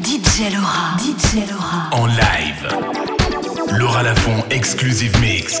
DJ Laura. DJ Laura. En live. Laura Lafont Exclusive Mix.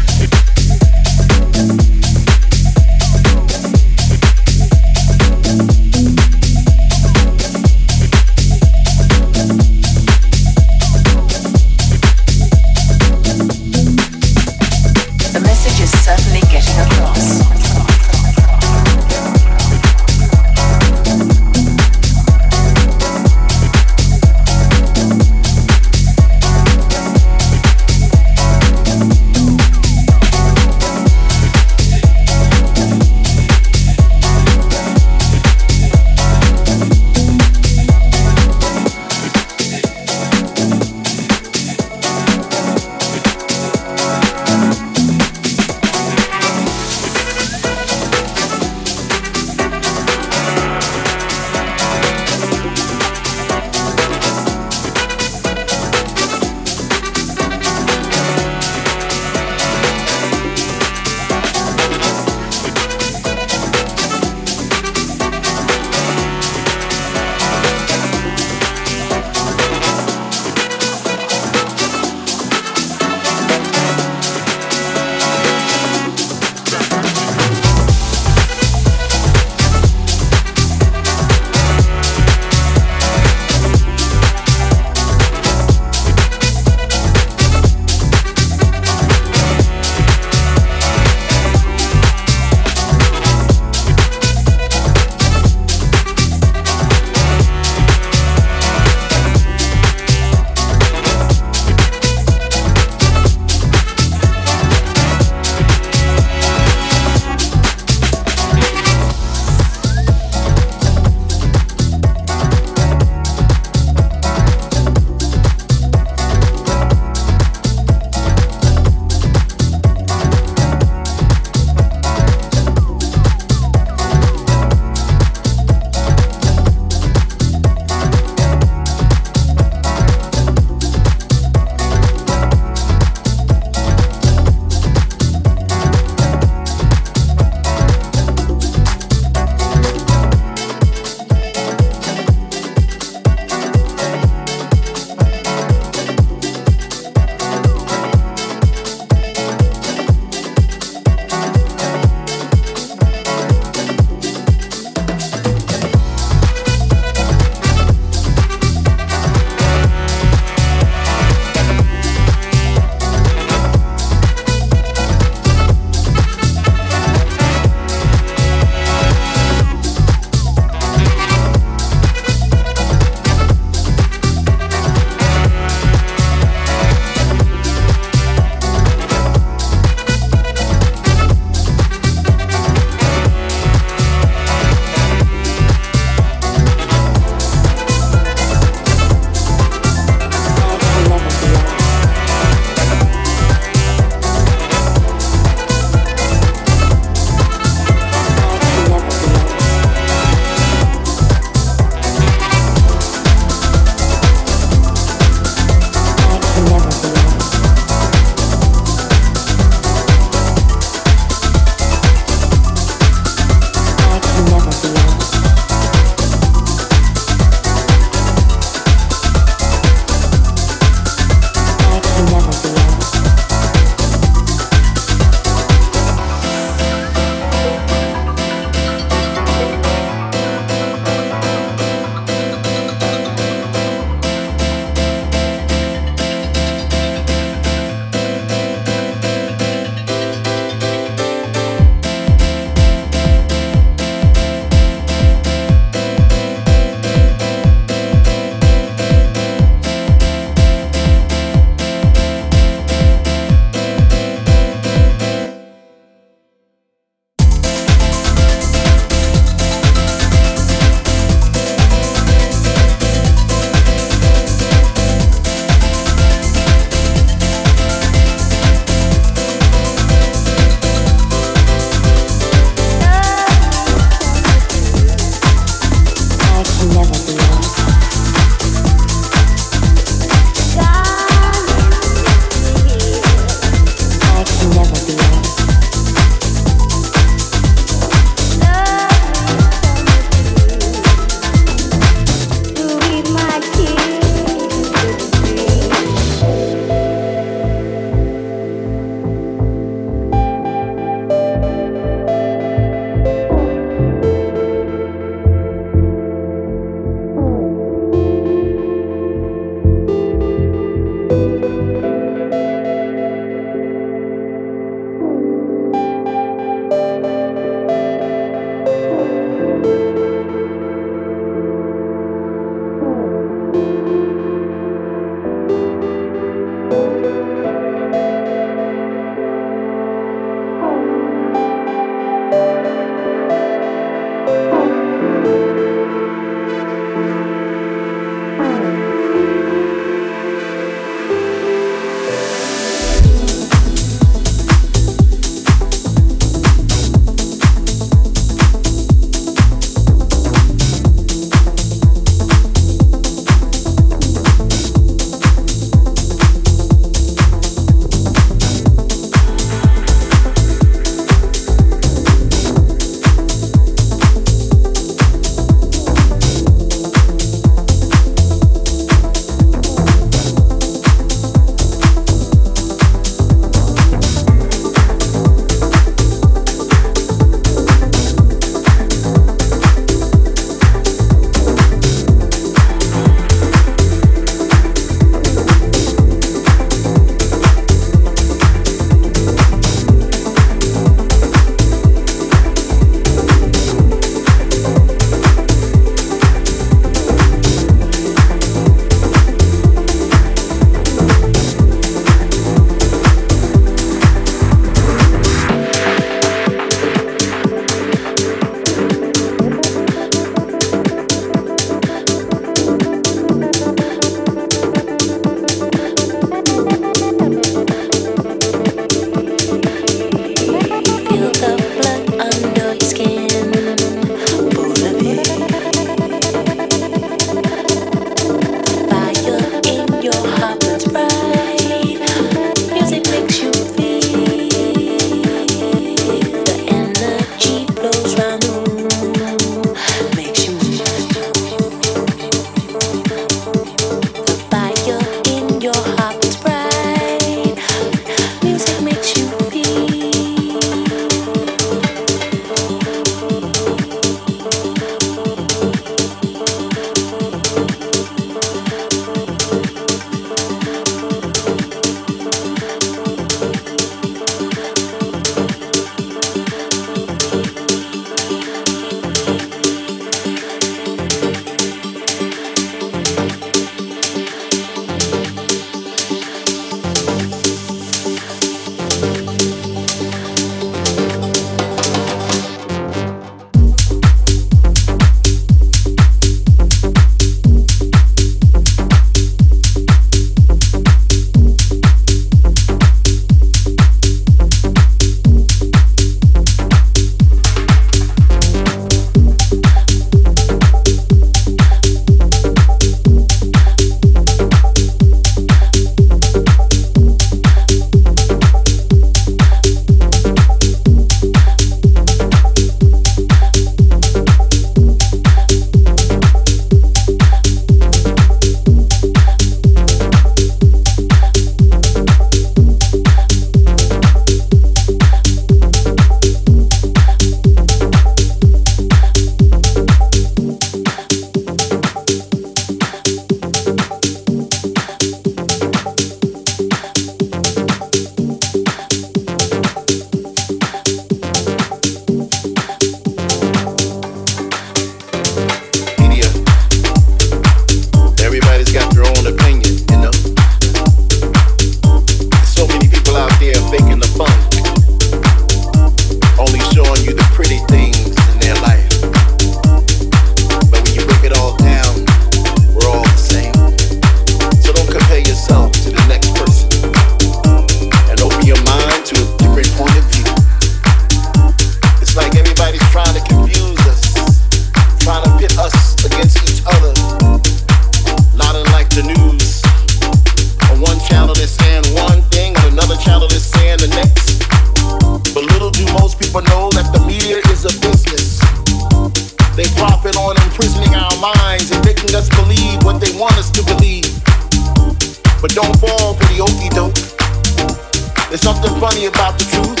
About the truth.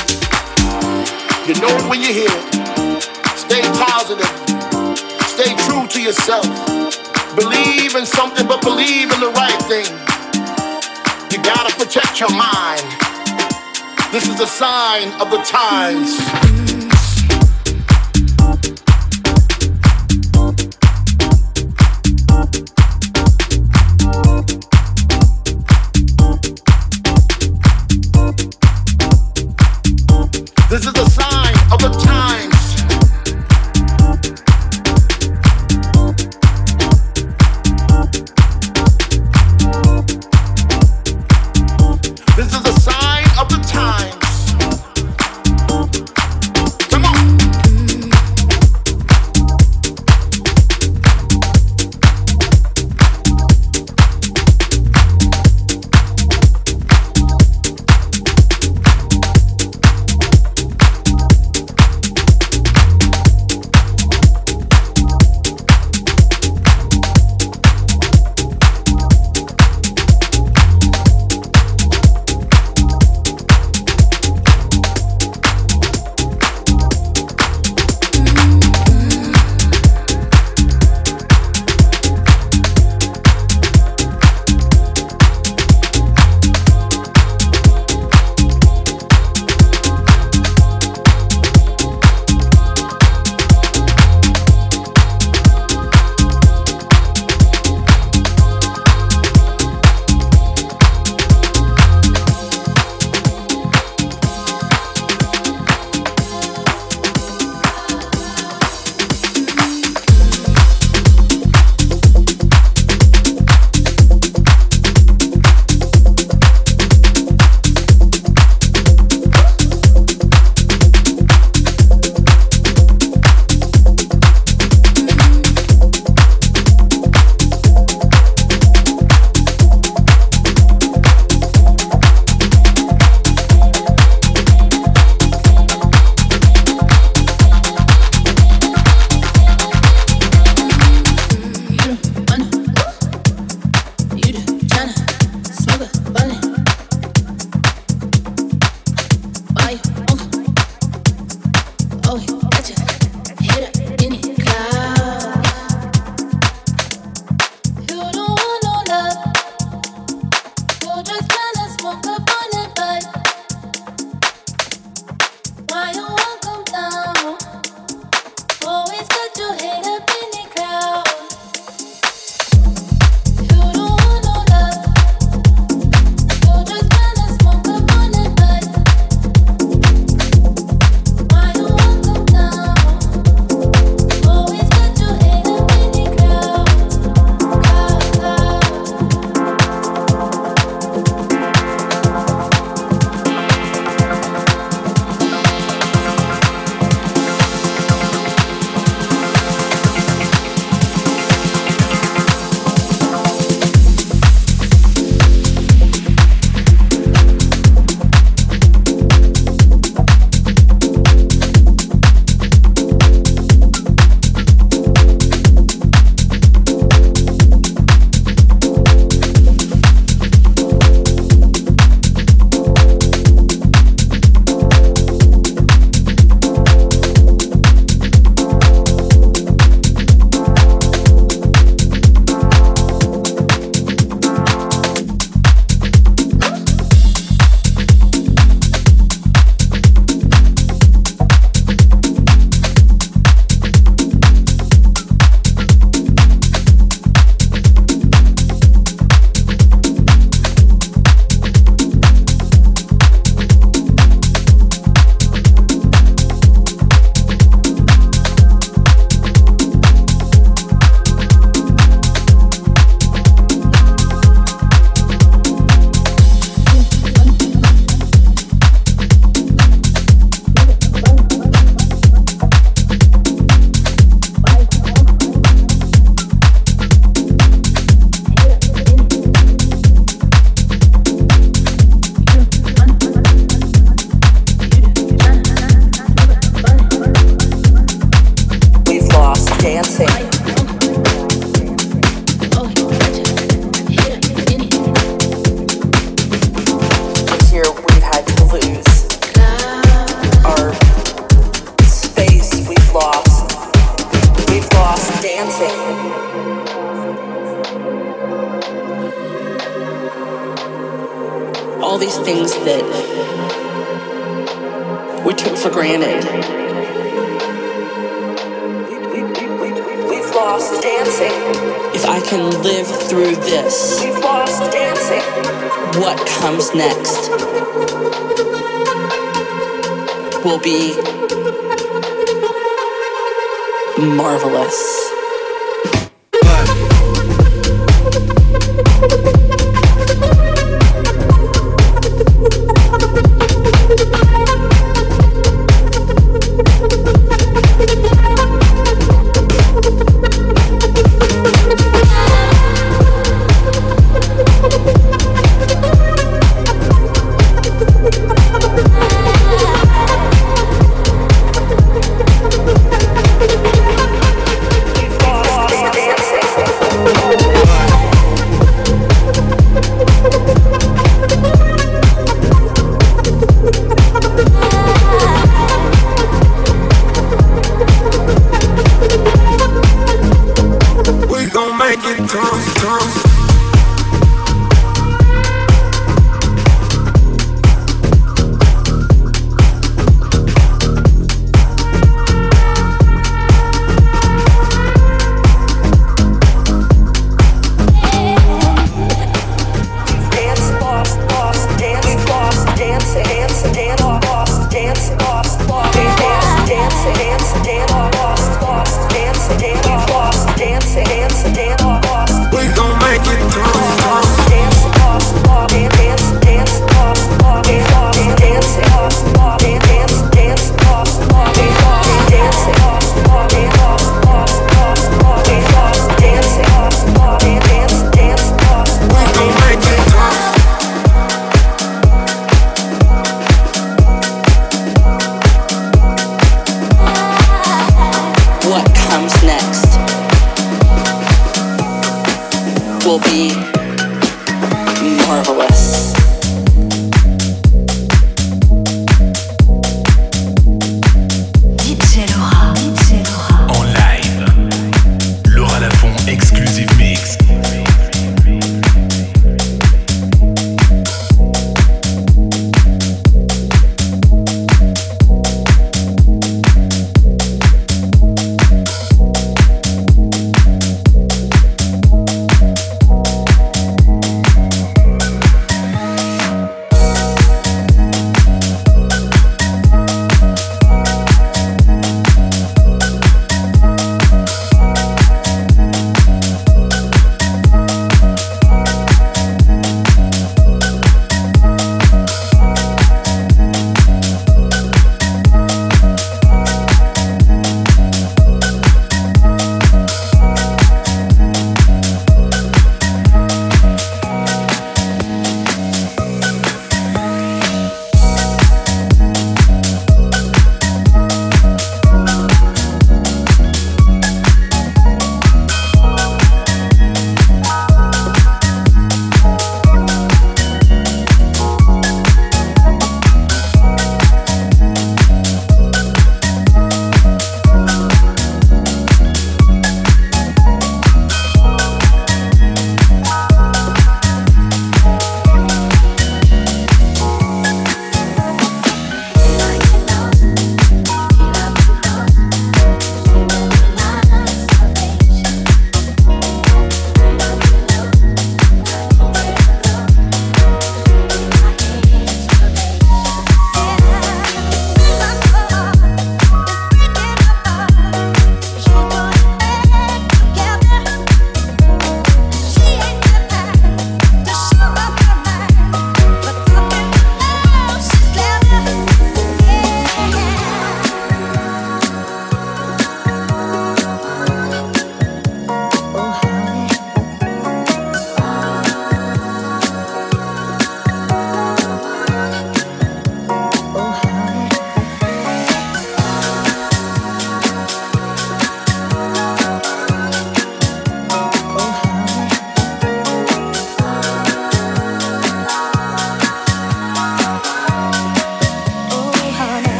You know it when you hear it. Stay positive. Stay true to yourself. Believe in something, but believe in the right thing. You gotta protect your mind. This is a sign of the times.